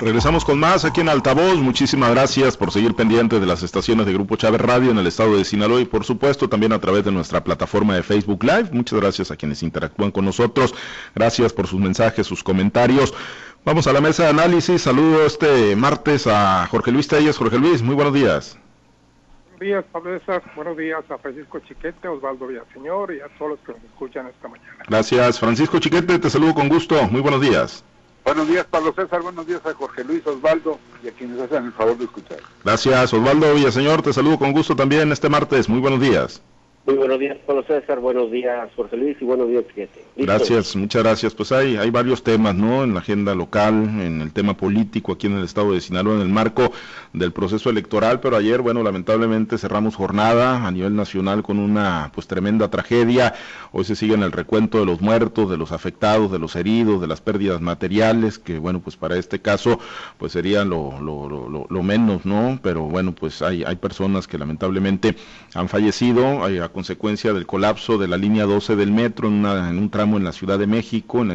Regresamos con más aquí en Altavoz. Muchísimas gracias por seguir pendiente de las estaciones de Grupo Chávez Radio en el estado de Sinaloa y por supuesto también a través de nuestra plataforma de Facebook Live. Muchas gracias a quienes interactúan con nosotros. Gracias por sus mensajes, sus comentarios. Vamos a la mesa de análisis. Saludo este martes a Jorge Luis Telles. Jorge Luis, muy buenos días. Buenos días, Pablo. Buenos días a Francisco Chiquete, Osvaldo Villaseñor y a todos los que nos escuchan esta mañana. Gracias, Francisco Chiquete. Te saludo con gusto. Muy buenos días. Buenos días, Pablo César. Buenos días a Jorge Luis Osvaldo y a quienes hacen el favor de escuchar. Gracias, Osvaldo Villaseñor. Te saludo con gusto también este martes. Muy buenos días. Muy buenos días, Pablo César. Buenos días, Jorge Luis. Y buenos días, Chiquete. Gracias, muchas gracias. Pues hay, hay varios temas, ¿no? En la agenda local, en el tema político aquí en el estado de Sinaloa, en el marco del proceso electoral. Pero ayer, bueno, lamentablemente cerramos jornada a nivel nacional con una, pues, tremenda tragedia. Hoy se sigue en el recuento de los muertos, de los afectados, de los heridos, de las pérdidas materiales, que, bueno, pues para este caso, pues sería lo menos, ¿no? Pero bueno, pues hay, hay personas que lamentablemente han fallecido. Hay, consecuencia del colapso de la línea 12 del metro en, un tramo en la Ciudad de México, en la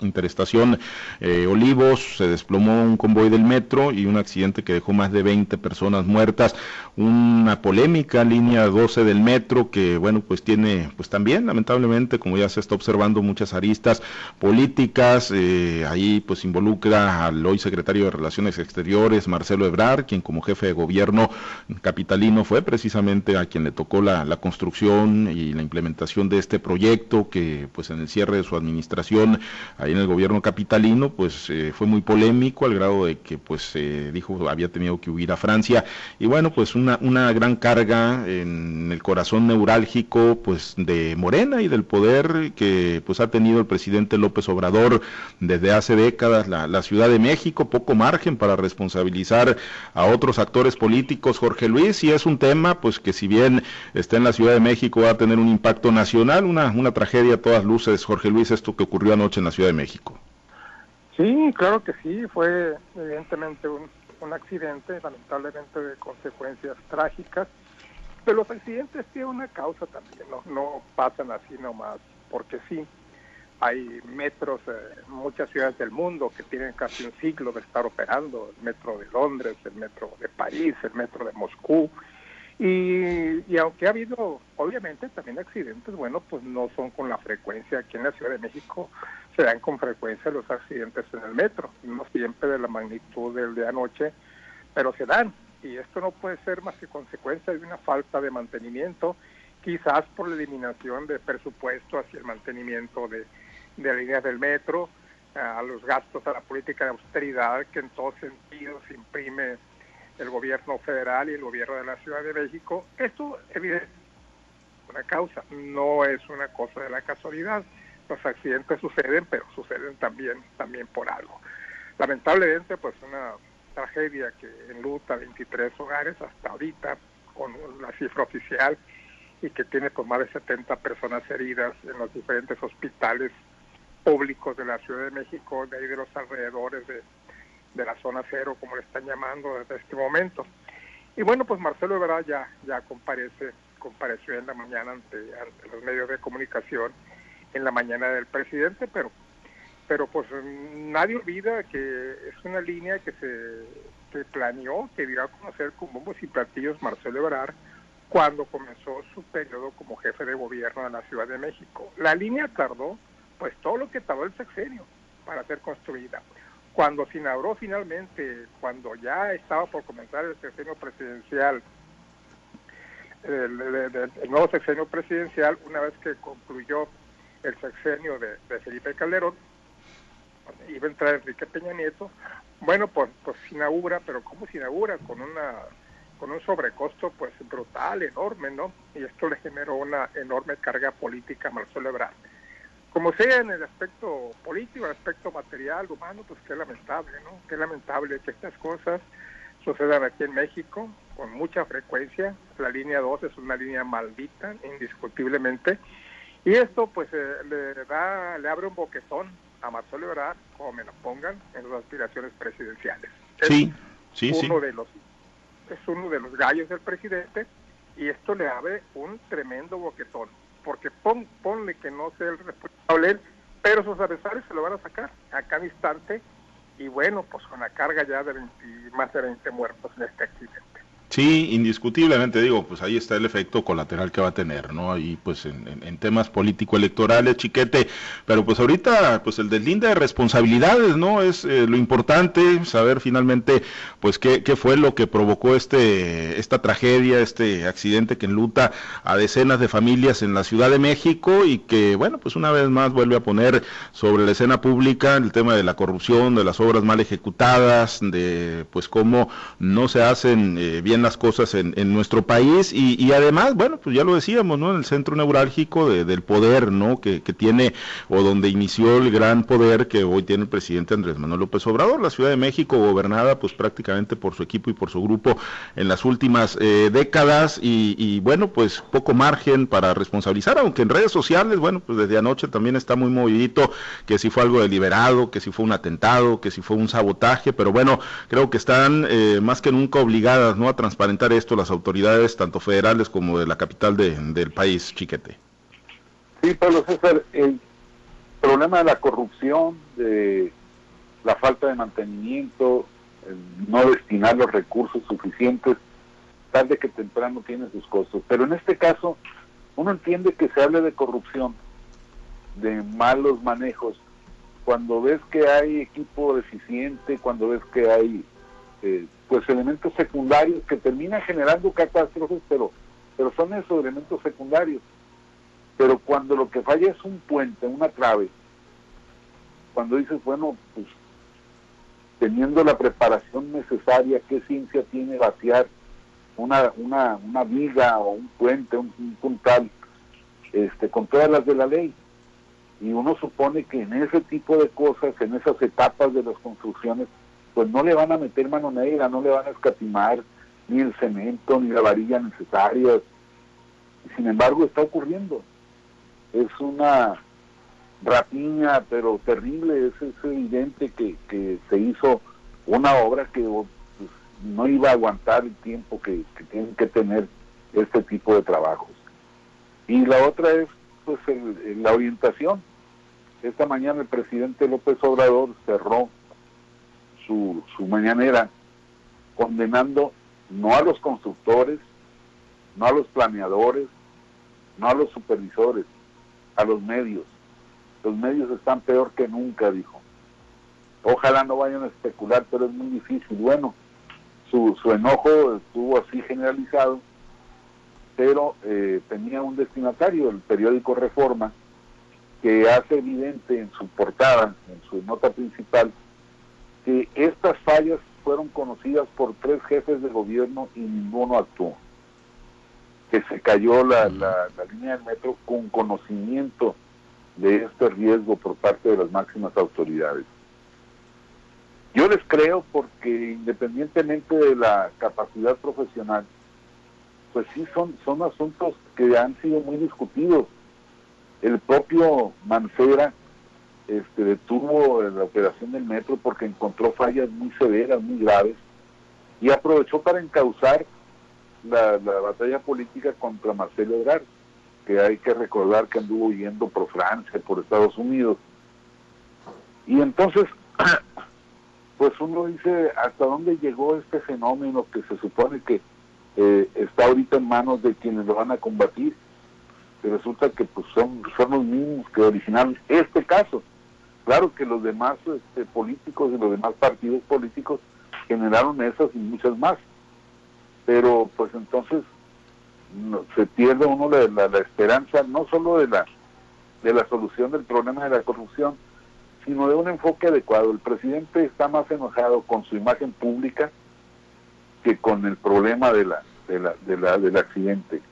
interestación eh, Olivos, se desplomó un convoy del metro y un accidente que dejó más de 20 personas muertas, una polémica línea 12 del metro que, bueno, pues tiene, pues también, lamentablemente, como ya se está observando, muchas aristas políticas, eh, ahí pues involucra al hoy secretario de Relaciones Exteriores, Marcelo Ebrar, quien como jefe de gobierno capitalino fue precisamente a quien le tocó la construcción y la implementación de este proyecto que pues en el cierre de su administración ahí en el gobierno capitalino pues eh, fue muy polémico al grado de que pues se dijo había tenido que huir a Francia. Y bueno pues una, una gran carga en el corazón neurálgico pues de Morena y del poder que pues ha tenido el presidente López Obrador desde hace décadas. La, la Ciudad de México poco margen para responsabilizar a otros actores políticos Jorge Luis. Y es un tema pues que si bien está en la Ciudad de México va a tener un impacto nacional, una, una tragedia a todas luces, Jorge Luis, esto que ocurrió anoche en la Ciudad de México. Sí, claro que sí, fue evidentemente un, un accidente, lamentablemente de consecuencias trágicas, pero los accidentes tienen una causa también, no, no pasan así nomás, porque sí, hay metros en muchas ciudades del mundo que tienen casi un siglo de estar operando, el metro de Londres, el metro de París, el metro de Moscú, y, aunque ha habido, obviamente, también accidentes, bueno, pues no son con la frecuencia. Aquí en la Ciudad de México se dan con frecuencia los accidentes en el metro, no siempre de la magnitud del de anoche, pero se dan. Y esto no puede ser más que consecuencia de una falta de mantenimiento, quizás por la eliminación de presupuesto hacia el mantenimiento de, de líneas del metro, a los gastos a la política de austeridad que en todos sentidos imprime el gobierno federal y el gobierno de la Ciudad de México. Esto evidentemente es una causa, no es una cosa de la casualidad. Los accidentes suceden, pero suceden también, también por algo. Lamentablemente, pues una tragedia que enluta 23 hogares hasta ahorita, con la cifra oficial, y que tiene pues más de 70 personas heridas en los diferentes hospitales públicos de la Ciudad de México, de ahí de los alrededores de de la zona cero, como le están llamando desde este momento. Y bueno, pues Marcelo Ebrard ya, ya comparece, compareció en la mañana ante, los medios de comunicación en la mañana del presidente, pero pero pues nadie olvida que es una línea que se que planeó, que dio a conocer con bombos y platillos Marcelo Ebrard cuando comenzó su periodo como jefe de gobierno de la Ciudad de México. La línea tardó, pues todo lo que tardó el sexenio para ser construida. Cuando se inauguró finalmente, cuando ya estaba por comenzar el sexenio presidencial, el, nuevo sexenio presidencial, una vez que concluyó el sexenio de, Felipe Calderón, iba a entrar Enrique Peña Nieto, bueno, pues, pues se inaugura, pero ¿cómo se inaugura? Con una con un sobrecosto pues brutal, enorme, ¿no? Y esto le generó una enorme carga política a Marcelo Ebrard como sea en el aspecto político, el aspecto material, humano, pues qué lamentable, ¿no? Qué lamentable que estas cosas sucedan aquí en México con mucha frecuencia. La línea 2 es una línea maldita, indiscutiblemente. Y esto pues eh, le da, le abre un boquetón a Marcelo Ebrard, como me lo pongan, en las aspiraciones presidenciales. Sí, sí, uno De los, es uno de los gallos del presidente y esto le abre un tremendo boquetón porque pon, ponle que no sea el responsable pero sus adversarios se lo van a sacar a cada instante y bueno, pues con la carga ya de más de 20 muertos en este accidente. Sí, indiscutiblemente digo, pues ahí está el efecto colateral que va a tener, ¿no? Ahí pues en, temas político-electorales, chiquete, pero pues ahorita pues el deslinde de responsabilidades, ¿no? Es eh, lo importante, saber finalmente pues qué, qué fue lo que provocó este, esta tragedia, este accidente que enluta a decenas de familias en la Ciudad de México y que, bueno, pues una vez más vuelve a poner sobre la escena pública el tema de la corrupción, de las obras mal ejecutadas, de pues cómo no se hacen eh, bien las cosas en, nuestro país y, además, bueno, pues ya lo decíamos, ¿no? En el centro neurálgico del poder, ¿no? Que, tiene o donde inició el gran poder que hoy tiene el presidente Andrés Manuel López Obrador, la Ciudad de México gobernada pues prácticamente por su equipo y por su grupo en las últimas eh, décadas y, bueno, pues poco margen para responsabilizar, aunque en redes sociales, bueno, pues desde anoche también está muy movidito que si fue algo deliberado, que si fue un atentado, que si fue un sabotaje, pero bueno, creo que están eh, más que nunca obligadas, ¿no? A transparentar esto las autoridades, tanto federales como de la capital del país, Chiquete. Sí, Pablo César, el problema de la corrupción, de la falta de mantenimiento, no destinar los recursos suficientes, tarde que temprano tiene sus costos. Pero en este caso, uno entiende que se hable de corrupción, de malos manejos, cuando ves que hay equipo deficiente, cuando ves que hay eh, pues elementos secundarios que terminan generando catástrofes, pero, pero son esos elementos secundarios. Pero cuando lo que falla es un puente, una trave, cuando dices, bueno, pues teniendo la preparación necesaria, ¿qué ciencia tiene vaciar una, una, una viga o un puente, un, un puntal, este, con todas las de la ley? Y uno supone que en ese tipo de cosas, en esas etapas de las construcciones, pues no le van a meter mano negra, no le van a escatimar ni el cemento, ni la varilla necesaria. Sin embargo, está ocurriendo. Es una rapiña, pero terrible. Es, evidente que, se hizo una obra que pues, no iba a aguantar el tiempo que, tienen que tener este tipo de trabajos. Y la otra es pues la orientación. Esta mañana el presidente López Obrador cerró su, su mañanera condenando no a los constructores, no a los planeadores, no a los supervisores, a los medios. Los medios están peor que nunca, dijo. Ojalá no vayan a especular, pero es muy difícil. Bueno, su, su enojo estuvo así generalizado, pero eh, tenía un destinatario, el periódico Reforma, que hace evidente en su portada, en su nota principal, que estas fallas fueron conocidas por tres jefes de gobierno y ninguno actuó. Que se cayó la, la, línea del metro con conocimiento de este riesgo por parte de las máximas autoridades. Yo les creo porque independientemente de la capacidad profesional, pues sí son, son asuntos que han sido muy discutidos. El propio Mancera este, detuvo la operación del metro porque encontró fallas muy severas, muy graves, y aprovechó para encauzar la, batalla política contra Marcelo Ebrard, que hay que recordar que anduvo yendo por Francia, por Estados Unidos. Y entonces, pues uno dice, ¿hasta dónde llegó este fenómeno que se supone que eh, está ahorita en manos de quienes lo van a combatir? Y resulta que pues son, son los mismos que originaron este caso. Claro que los demás este, políticos y los demás partidos políticos generaron esas y muchas más, pero pues entonces se pierde uno la, esperanza no solo de la de la solución del problema de la corrupción, sino de un enfoque adecuado. El presidente está más enojado con su imagen pública que con el problema de la, de la, de la, del accidente.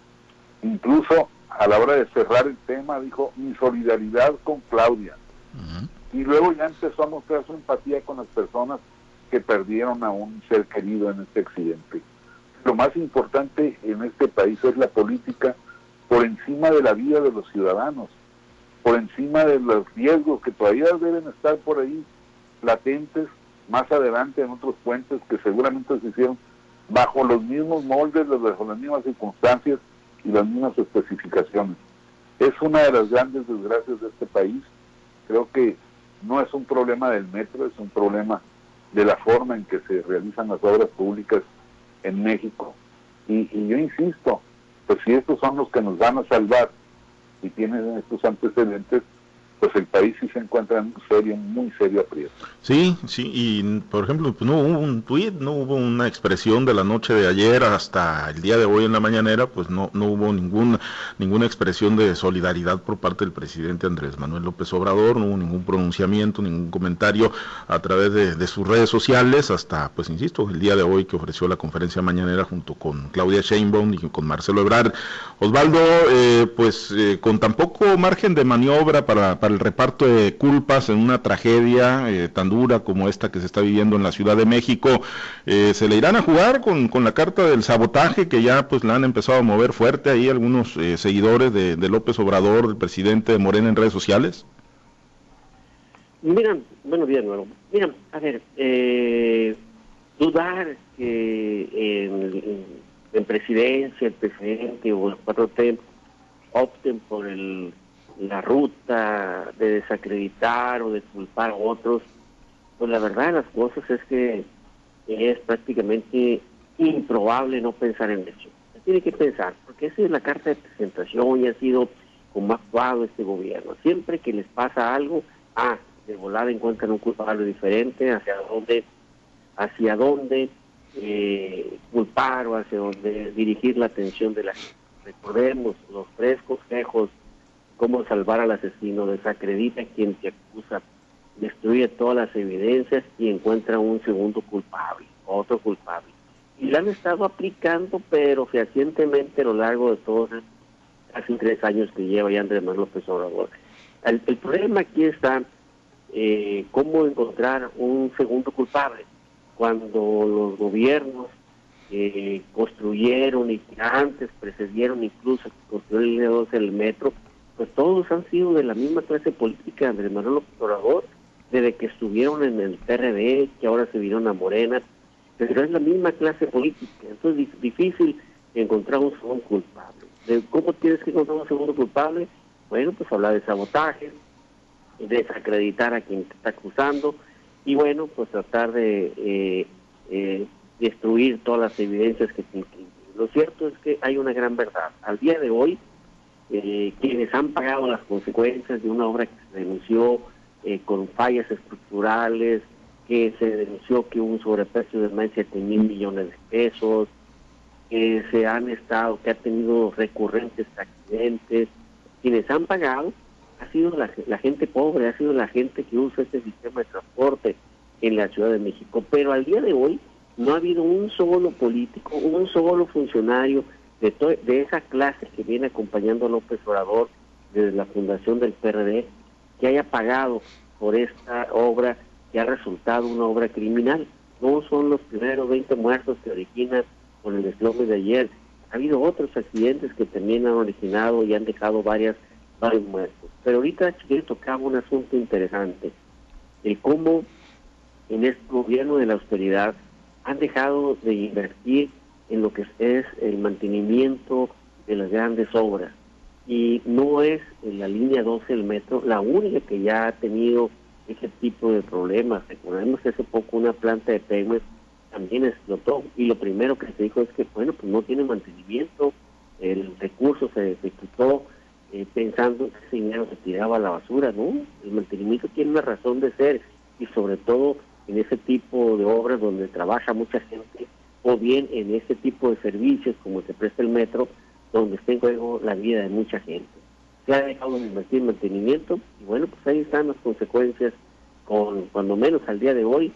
Incluso a la hora de cerrar el tema dijo mi solidaridad con Claudia y luego ya empezó a mostrar su empatía con las personas que perdieron a un ser querido en este accidente. Lo más importante en este país es la política por encima de la vida de los ciudadanos, por encima de los riesgos que todavía deben estar por ahí latentes más adelante en otros puentes que seguramente se hicieron bajo los mismos moldes, bajo las mismas circunstancias y las mismas especificaciones. Es una de las grandes desgracias de este país. Creo que no es un problema del metro, es un problema de la forma en que se realizan las obras públicas en México. Y, y yo insisto, pues si estos son los que nos van a salvar y tienen estos antecedentes, pues el país sí se encuentra en un serio, muy serio aprieto. Sí, sí, y por ejemplo, pues no hubo un tuit, no hubo una expresión de la noche de ayer hasta el día de hoy en la mañanera, pues no, no hubo ninguna, ninguna expresión de solidaridad por parte del presidente Andrés Manuel López Obrador, no hubo ningún pronunciamiento, ningún comentario a través de, sus redes sociales, hasta, pues insisto, el día de hoy que ofreció la conferencia mañanera junto con Claudia Sheinbaum y con Marcelo Ebrard. Osvaldo, eh, pues eh, con tan poco margen de maniobra para el reparto de culpas en una tragedia eh, tan dura como esta que se está viviendo en la Ciudad de México, eh, se le irán a jugar con, con, la carta del sabotaje que ya pues la han empezado a mover fuerte ahí algunos eh, seguidores de, López Obrador, el presidente de Morena en redes sociales. Mira, buenos días nuevo. Mira, a ver, dudar que en, en, presidencia, el presidente o cuatro tiempos opten por el la ruta de desacreditar o de culpar a otros, pues la verdad de las cosas es que es prácticamente improbable no pensar en eso. tiene que pensar, porque esa es la carta de presentación y ha sido como ha actuado este gobierno. Siempre que les pasa algo, ah, de volada encuentran un culpable diferente, hacia dónde, hacia dónde eh, culpar o hacia dónde dirigir la atención de la gente. Recordemos los tres consejos cómo salvar al asesino, desacredita a quien te acusa, destruye todas las evidencias y encuentra un segundo culpable, otro culpable. Y la han estado aplicando, pero fehacientemente a lo largo de todos casi tres años que lleva ya Andrés Manuel López Obrador. El, problema aquí está eh, cómo encontrar un segundo culpable cuando los gobiernos eh, construyeron y antes precedieron incluso construir el el metro, pues todos han sido de la misma clase política de Andrés Manuel López desde que estuvieron en el PRD, que ahora se vieron a Morena, pero es la misma clase política, entonces es difícil encontrar un segundo culpable. ¿Cómo tienes que encontrar un segundo culpable? Bueno, pues hablar de sabotaje, desacreditar a quien te está acusando y bueno, pues tratar de eh, eh, destruir todas las evidencias que te Lo cierto es que hay una gran verdad. Al día de hoy, eh, quienes han pagado las consecuencias de una obra que se denunció eh, con fallas estructurales, que se denunció que hubo un sobreprecio de más de 7 mil millones de pesos, que se han estado, que ha tenido recurrentes accidentes, quienes han pagado ha sido la, la gente pobre, ha sido la gente que usa este sistema de transporte en la Ciudad de México. Pero al día de hoy no ha habido un solo político, un solo funcionario de, esa clase que viene acompañando a López Obrador desde la fundación del PRD, que haya pagado por esta obra que ha resultado una obra criminal. No son los primeros 20 muertos que originan con el desplome de ayer. Ha habido otros accidentes que también han originado y han dejado varias, varios muertos. Pero ahorita quiero tocar un asunto interesante, el cómo en este gobierno de la austeridad han dejado de invertir en lo que es el mantenimiento de las grandes obras. Y no es en la línea 12 del metro la única que ya ha tenido ese tipo de problemas. Recordemos que hace poco una planta de Pemex también explotó y lo primero que se dijo es que, bueno, pues no tiene mantenimiento, el recurso se, quitó eh, pensando que ese dinero se tiraba a la basura, ¿no? El mantenimiento tiene una razón de ser y sobre todo en ese tipo de obras donde trabaja mucha gente o bien en este tipo de servicios como se presta el metro, donde está en juego la vida de mucha gente. Se ha dejado de invertir en mantenimiento y bueno, pues ahí están las consecuencias con, cuando menos al día de hoy,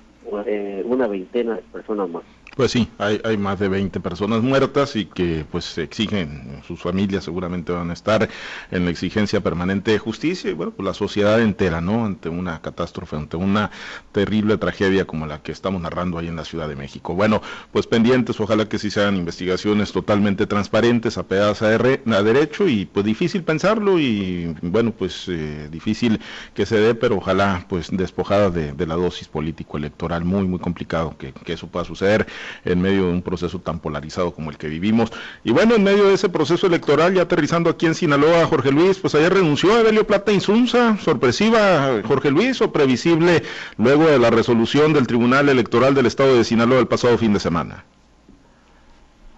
eh, una veintena de personas más. Pues sí, hay, hay más de 20 personas muertas y que pues exigen, sus familias seguramente van a estar en la exigencia permanente de justicia y bueno, pues la sociedad entera, ¿no? Ante una catástrofe, ante una terrible tragedia como la que estamos narrando ahí en la Ciudad de México. Bueno, pues pendientes, ojalá que sí sean investigaciones totalmente transparentes, apegadas a, a derecho y pues difícil pensarlo y bueno, pues eh, difícil que se dé, pero ojalá pues despojada de, la dosis político-electoral, muy, muy complicado que eso pueda suceder. En medio de un proceso tan polarizado como el que vivimos. Y bueno, en medio de ese proceso electoral, ya aterrizando aquí en Sinaloa, Jorge Luis, pues ayer renunció a Evelio Plata Insunza, sorpresiva, Jorge Luis, o previsible luego de la resolución del Tribunal Electoral del Estado de Sinaloa el pasado fin de semana.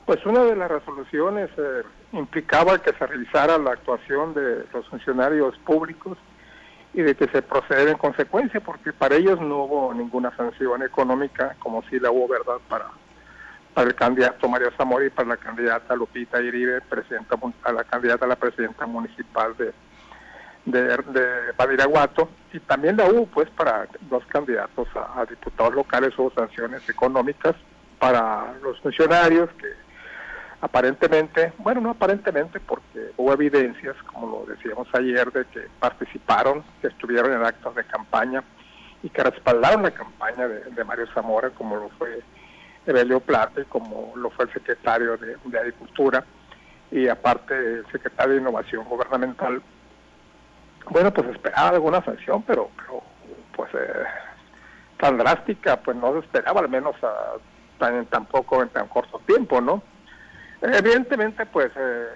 Pues una de las resoluciones eh, implicaba que se revisara la actuación de los funcionarios públicos y de que se proceda en consecuencia, porque para ellos no hubo ninguna sanción económica, como si la hubo, ¿verdad?, para, para el candidato Mario Zamora y para la candidata Lupita Iribe, presidenta, a la candidata a la presidenta municipal de, de, de Badiraguato, y también la hubo, pues, para dos candidatos a diputados locales hubo sanciones económicas para los funcionarios que aparentemente, bueno, no aparentemente, porque hubo evidencias, como lo decíamos ayer, de que participaron, que estuvieron en actos de campaña y que respaldaron la campaña de, Mario Zamora, como lo fue Evelio Plata y como lo fue el secretario de, Agricultura y aparte el secretario de Innovación Gubernamental. Bueno, pues esperaba alguna sanción, pero, pero pues eh, tan drástica, pues no se esperaba, al menos a, tan, tan poco, en tan corto tiempo, ¿no? Evidentemente, pues, eh,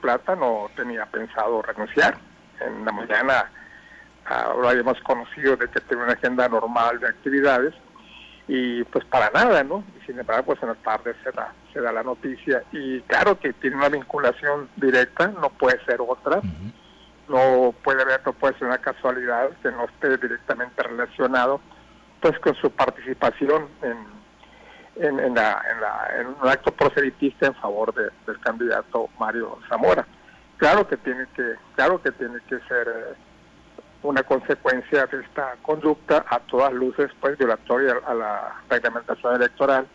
Plata no tenía pensado renunciar. En la mañana ahora habíamos conocido de que tiene una agenda normal de actividades y pues para nada, ¿no? Y sin embargo, pues en la tarde se da, se da la noticia y claro que tiene una vinculación directa, no puede ser otra, no puede haber, no puede ser una casualidad que no esté directamente relacionado pues con su participación en en, en, la, en, un acto proselitista en favor del candidato Mario Zamora. Claro que tiene que, claro que tiene que ser eh, una consecuencia de esta conducta a todas luces pues violatoria a la reglamentación electoral.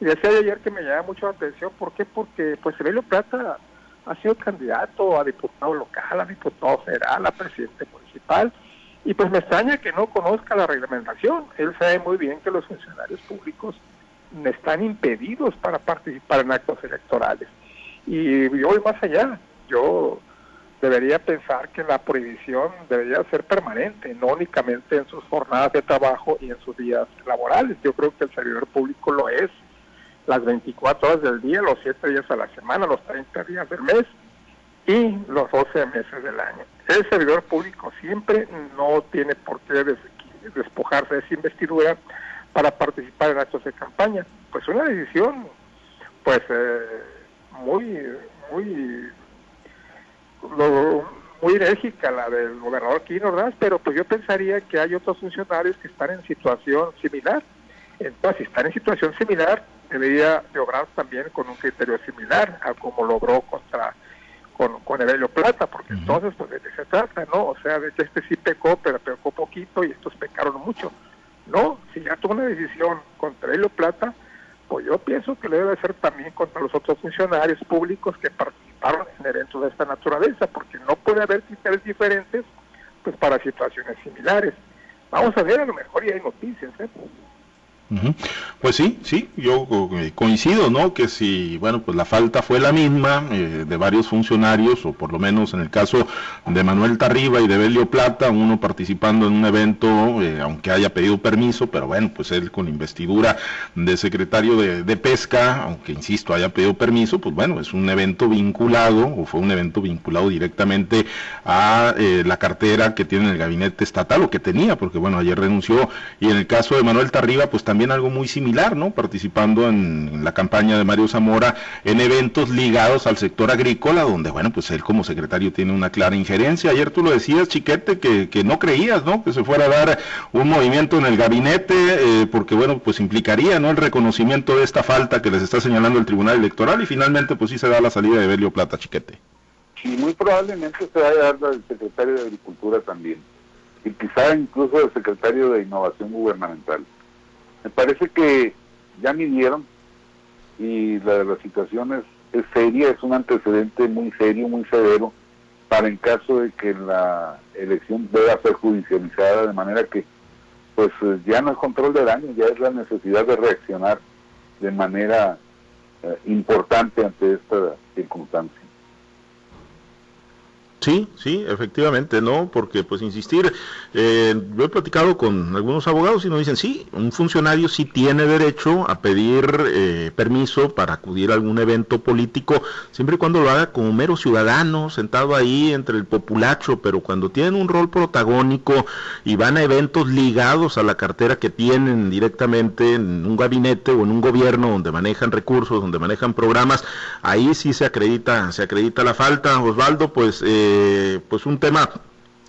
Y decía ayer que me llama mucho la atención, ¿por qué? Porque pues Evelio Plata ha sido candidato a diputado local, a diputado federal, a presidente municipal, y pues me extraña que no conozca la reglamentación. Él sabe muy bien que los funcionarios públicos están impedidos para participar en actos electorales. Y voy más allá, yo debería pensar que la prohibición debería ser permanente, no únicamente en sus jornadas de trabajo y en sus días laborales. Yo creo que el servidor público lo es las 24 horas del día, los 7 días a la semana, los 30 días del mes y los 12 meses del año. El servidor público siempre no tiene por qué despojarse de esa investidura para participar en actos de campaña. Pues una decisión, pues eh, muy, muy, muy enérgica la del gobernador Quino ¿verdad? pero pues yo pensaría que hay otros funcionarios que están en situación similar. Entonces, si están en situación similar, debería de obrar también con un criterio similar a como logró contra con, con Evelio Plata, porque entonces pues de qué se trata, ¿no? O sea, de que este sí pecó, pero pecó poquito y estos pecaron mucho. No, si ya tuvo una decisión contra Elio Plata, pues yo pienso que le debe ser también contra los otros funcionarios públicos que participaron en eventos de esta naturaleza, porque no puede haber criterios diferentes pues para situaciones similares. Vamos a ver, a lo mejor ya hay noticias. ¿eh? Pues sí, sí, yo eh, coincido, ¿no? Que si, bueno, pues la falta fue la misma eh, de varios funcionarios, o por lo menos en el caso de Manuel Tarriba y de Belio Plata, uno participando en un evento, eh, aunque haya pedido permiso, pero bueno, pues él con investidura de secretario de, de, Pesca, aunque insisto, haya pedido permiso, pues bueno, es un evento vinculado, o fue un evento vinculado directamente a la cartera que tiene el gabinete estatal, o que tenía, porque bueno, ayer renunció, y en el caso de Manuel Tarriba, pues también algo muy similar, ¿no? Participando en, la campaña de Mario Zamora en eventos ligados al sector agrícola, donde, bueno, pues él como secretario tiene una clara injerencia. Ayer tú lo decías, Chiquete, que, que no creías, ¿no? Que se fuera a dar un movimiento en el gabinete, eh, porque, bueno, pues implicaría, ¿no? El reconocimiento de esta falta que les está señalando el Tribunal Electoral y finalmente, pues sí se da la salida de Belio Plata, Chiquete. Y muy probablemente se vaya a dar secretario de Agricultura también, y quizá incluso el secretario de Innovación Gubernamental. Me parece que ya midieron y la, situación es, seria, es un antecedente muy serio, muy severo, para en caso de que la elección deba ser judicializada, de manera que pues ya no es control de daño, ya es la necesidad de reaccionar de manera eh, importante ante esta circunstancia. Sí, sí, efectivamente, ¿no? Porque, pues, insistir, eh, he platicado con algunos abogados y nos dicen, sí, un funcionario sí tiene derecho a pedir eh, permiso para acudir a algún evento político, siempre y cuando lo haga como mero ciudadano, sentado ahí entre el populacho, pero cuando tienen un rol protagónico y van a eventos ligados a la cartera que tienen directamente en un gabinete o en un gobierno donde manejan recursos, donde manejan programas, ahí sí se acredita, se acredita la falta. Osvaldo, pues... Eh, eh, pues un tema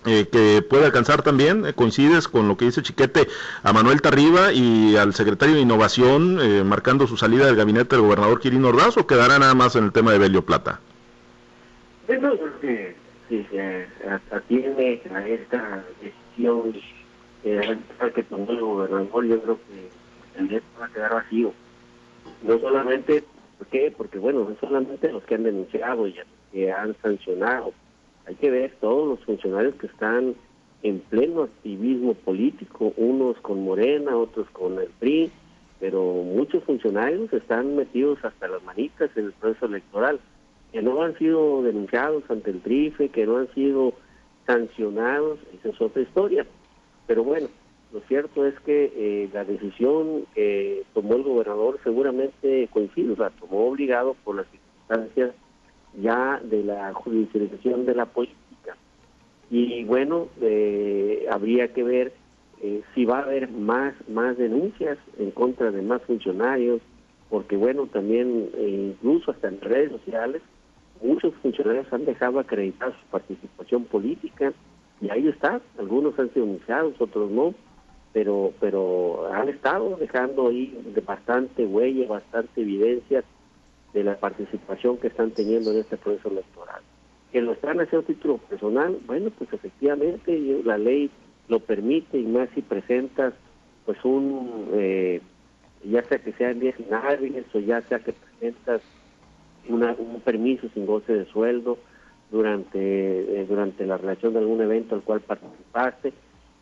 eh, que puede alcanzar también, eh, coincides con lo que dice Chiquete a Manuel Tarriba y al secretario de Innovación, marcando su salida del gabinete del gobernador Quirino Ordaz, o quedará nada más en el tema de Belio Plata? Bueno, que si se atiende a esta decisión que tomó el gobernador, yo creo que el va a quedar vacío. No solamente, ¿por qué? Porque, bueno, no solamente los que han denunciado y que han sancionado, hay que ver todos los funcionarios que están en pleno activismo político, unos con Morena, otros con el PRI, pero muchos funcionarios están metidos hasta las manitas en el proceso electoral, que no han sido denunciados ante el TRIFE, que no han sido sancionados, esa es otra historia. Pero bueno, lo cierto es que eh, la decisión que tomó el gobernador seguramente coincide, o sea, tomó obligado por las circunstancias ya de la judicialización de la política. Y bueno, eh, habría que ver eh, si va a haber más, más denuncias en contra de más funcionarios, porque bueno, también eh, incluso hasta en redes sociales, muchos funcionarios han dejado acreditar su participación política y ahí está, algunos han sido denunciados, otros no, pero, pero han estado dejando ahí bastante huella, bastante evidencia de la participación que están teniendo en este proceso electoral. Que lo están haciendo a título personal, bueno, pues efectivamente la ley lo permite y más si presentas pues un, eh, ya sea que sean 10 inhábiles o ya sea que presentas una, un permiso sin goce de sueldo durante, eh, durante la relación de algún evento al cual participaste,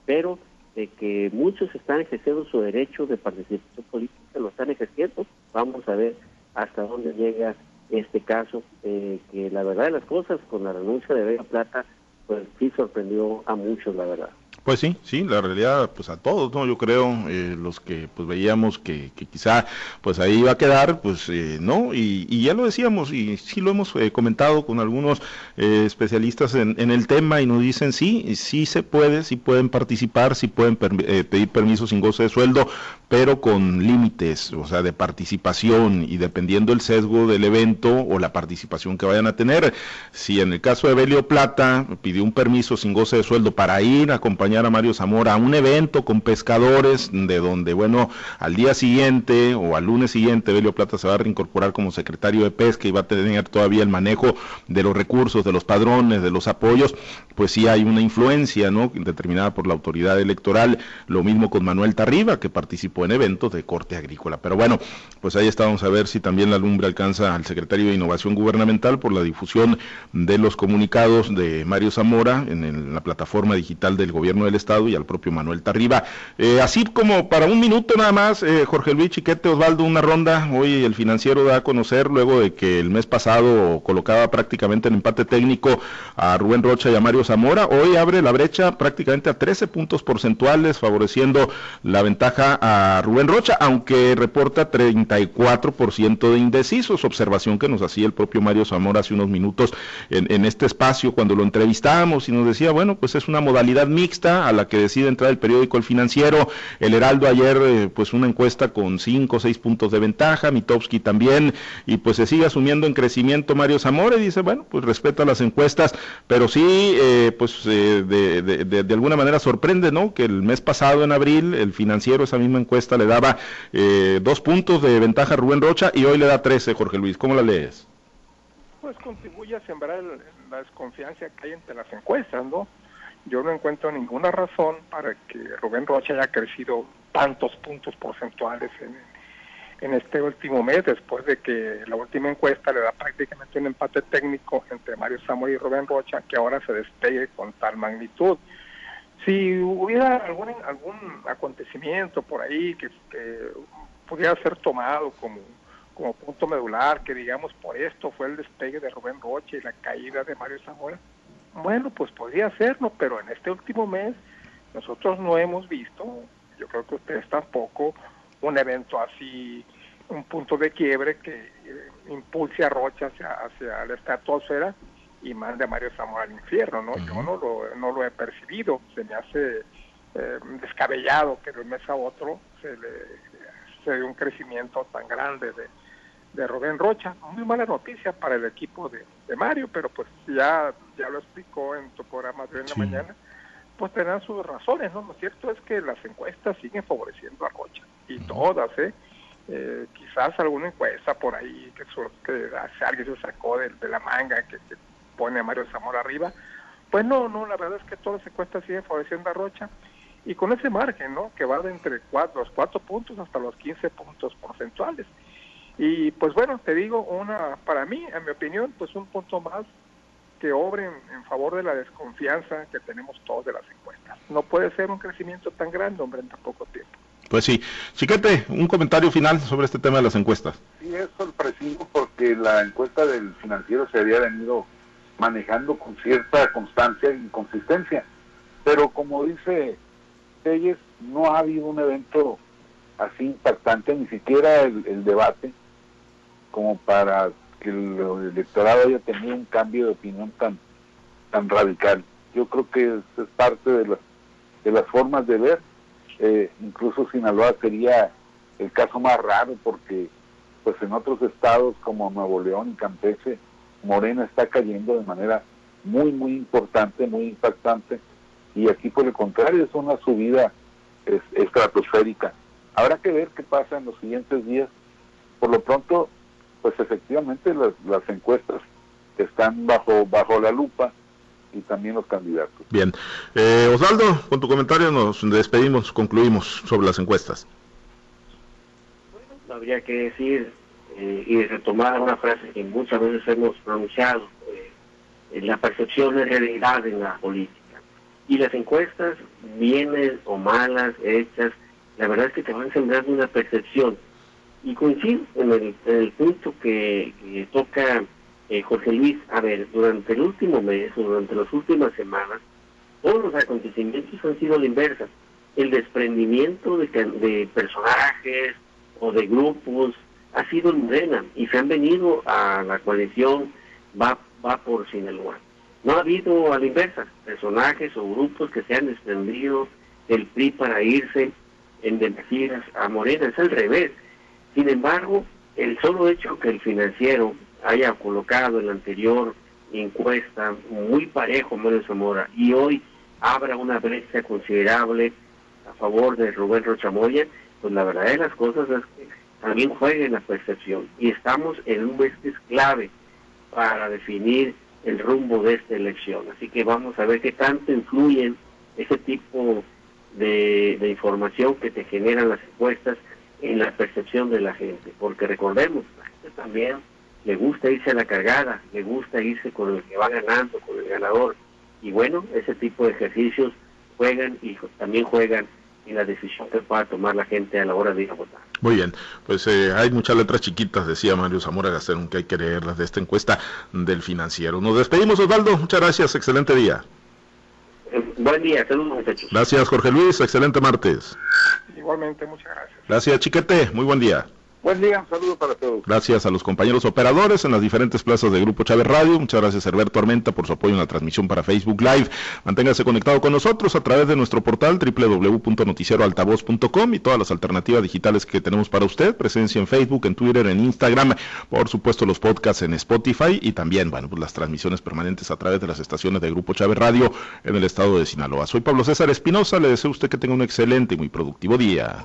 pero de que muchos están ejerciendo su derecho de participación política, lo están ejerciendo, vamos a ver hasta dónde llega este caso, eh, que la verdad de las cosas, con la renuncia de Vega Plata, pues sí sorprendió a muchos, la verdad. Pues sí, sí, la realidad, pues a todos, ¿no? Yo creo, eh, los que pues veíamos que, quizá pues ahí iba a quedar, pues eh, no, y, ya lo decíamos, y sí lo hemos eh, comentado con algunos especialistas en, el tema y nos dicen, sí, sí se puede, sí pueden participar, sí pueden pedir permiso sin goce de sueldo, pero con límites, o sea, de participación y dependiendo el sesgo del evento o la participación que vayan a tener. Si en el caso de Belio Plata pidió un permiso sin goce de sueldo para ir a acompañar a Mario Zamora a un evento con pescadores, de donde, bueno, al día siguiente o al lunes siguiente, Belio Plata se va a reincorporar como secretario de Pesca y va a tener todavía el manejo de los recursos, de los padrones, de los apoyos, pues sí hay una influencia, ¿no? Determinada por la autoridad electoral. Lo mismo con Manuel Tarriba, que participó en eventos de corte agrícola. Pero bueno, pues ahí estábamos a ver si también la lumbre alcanza al secretario de Innovación Gubernamental por la difusión de los comunicados de Mario Zamora en la plataforma digital del gobierno del Estado y al propio Manuel Tarriba. Eh, así como para un minuto nada más, eh, Jorge Luis Chiquete Osvaldo, una ronda. Hoy el financiero da a conocer, luego de que el mes pasado colocaba prácticamente en empate técnico a Rubén Rocha y a Mario Zamora, hoy abre la brecha prácticamente a 13 puntos porcentuales, favoreciendo la ventaja a Rubén Rocha, aunque reporta 34% de indecisos, observación que nos hacía el propio Mario Zamora hace unos minutos en, este espacio cuando lo entrevistamos y nos decía, bueno, pues es una modalidad mixta a la que decide entrar el periódico El Financiero. El Heraldo ayer, eh, pues una encuesta con cinco o seis puntos de ventaja, Mitowski también, y pues se sigue asumiendo en crecimiento Mario Zamora y dice, bueno, pues respeta las encuestas, pero sí, eh, pues eh, de, alguna manera sorprende, ¿no? Que el mes pasado, en abril, el Financiero, esa misma encuesta, le daba dos puntos de ventaja a Rubén Rocha y hoy le da trece, Jorge Luis. ¿Cómo la lees? Pues contribuye a sembrar la desconfianza que hay entre las encuestas, ¿no? Yo no encuentro ninguna razón para que Rubén Rocha haya crecido tantos puntos porcentuales en, en este último mes, después de que la última encuesta le da prácticamente un empate técnico entre Mario Samuel y Rubén Rocha, que ahora se despegue con tal magnitud. Si hubiera algún, algún acontecimiento por ahí que, pudiera ser tomado como, como punto medular, que digamos por esto fue el despegue de Rubén Rocha y la caída de Mario Zamora, Bueno, pues podría serlo, pero en este último mes nosotros no hemos visto, yo creo que ustedes tampoco, un evento así, un punto de quiebre que eh, impulse a Rocha hacia, hacia la estratosfera y mande a Mario Zamora al infierno, ¿no? Yo no lo, no lo he percibido, se me hace eh, descabellado que de un mes a otro se le se dé un crecimiento tan grande de, de Rubén Rocha. Muy mala noticia para el equipo de, Mario, pero pues ya, ya lo explicó en tu programa de hoy en la mañana, pues tendrán sus razones, ¿no? Lo cierto es que las encuestas siguen favoreciendo a Rocha, y todas, ¿eh? ¿eh? quizás alguna encuesta por ahí que, que alguien se sacó de, la manga que, pone a Mario Zamora arriba, pues no, no, la verdad es que todas las encuestas siguen favoreciendo a Rocha y con ese margen, ¿no? Que va de entre cuatro, los cuatro puntos hasta los 15 puntos porcentuales. Y pues bueno, te digo, una para mí, en mi opinión, pues un punto más que obre en, favor de la desconfianza que tenemos todos de las encuestas. No puede ser un crecimiento tan grande, hombre, en tan poco tiempo. Pues sí. Chiquete, un comentario final sobre este tema de las encuestas. Sí, es sorpresivo porque la encuesta del financiero se había venido manejando con cierta constancia y consistencia. Pero como dice Telles, no ha habido un evento así impactante, ni siquiera el debate como para que el electorado haya tenido un cambio de opinión tan tan radical. Yo creo que es, parte de las, de las formas de ver. Eh, incluso Sinaloa sería el caso más raro porque pues en otros estados como Nuevo León y Campeche, Morena está cayendo de manera muy, muy importante, muy impactante. Y aquí por el contrario es una subida estratosférica. Habrá que ver qué pasa en los siguientes días. Por lo pronto, pues efectivamente las, encuestas están bajo, bajo la lupa y también los candidatos. Bien. Eh, Osvaldo, con tu comentario nos despedimos, concluimos sobre las encuestas. Bueno, habría que decir eh, y retomar una frase que muchas veces hemos pronunciado, eh, la percepción de realidad en la política. Y las encuestas, bienes o malas, hechas, la verdad es que te van sembrando una percepción y coincido en el, punto que, toca eh, Jorge Luis. A ver, durante el último mes o durante las últimas semanas, todos los acontecimientos han sido la inversa. El desprendimiento de, de personajes o de grupos ha sido en y se han venido a la coalición va, va por Sinaloa. No ha habido a la inversa, personajes o grupos que se han desprendido del PRI para irse en mentiras a Morena, es al revés sin embargo, el solo hecho que el financiero haya colocado en la anterior encuesta muy parejo Manuel Zamora y hoy abra una brecha considerable a favor de Rubén Rochamoya, pues la verdad de las cosas es que también juega en la percepción y estamos en un mes clave para definir el rumbo de esta elección. Así que vamos a ver qué tanto influyen ese tipo de, de información que te generan las encuestas en la percepción de la gente, porque recordemos, la gente también le gusta irse a la cargada, le gusta irse con el que va ganando, con el ganador, y bueno, ese tipo de ejercicios juegan y también juegan en la decisión que pueda tomar la gente a la hora de ir a votar. Muy bien, pues eh, hay muchas letras chiquitas, decía Mario Zamora Gasterón, que hay que leerlas de esta encuesta del financiero. Nos despedimos, Osvaldo, muchas gracias, excelente día. Buen día, saludos muchachos. Gracias, Jorge Luis, excelente martes. Igualmente, muchas gracias. Gracias, Chiquete. Muy buen día. Buen día, un saludo para todos. Gracias a los compañeros operadores en las diferentes plazas de Grupo Chávez Radio. Muchas gracias, Herberto Armenta, por su apoyo en la transmisión para Facebook Live. Manténgase conectado con nosotros a través de nuestro portal www.noticieroaltavoz.com y todas las alternativas digitales que tenemos para usted. Presencia en Facebook, en Twitter, en Instagram, por supuesto los podcasts en Spotify y también, pues las transmisiones permanentes a través de las estaciones de Grupo Chávez Radio en el estado de Sinaloa. Soy Pablo César Espinosa. Le deseo a usted que tenga un excelente y muy productivo día.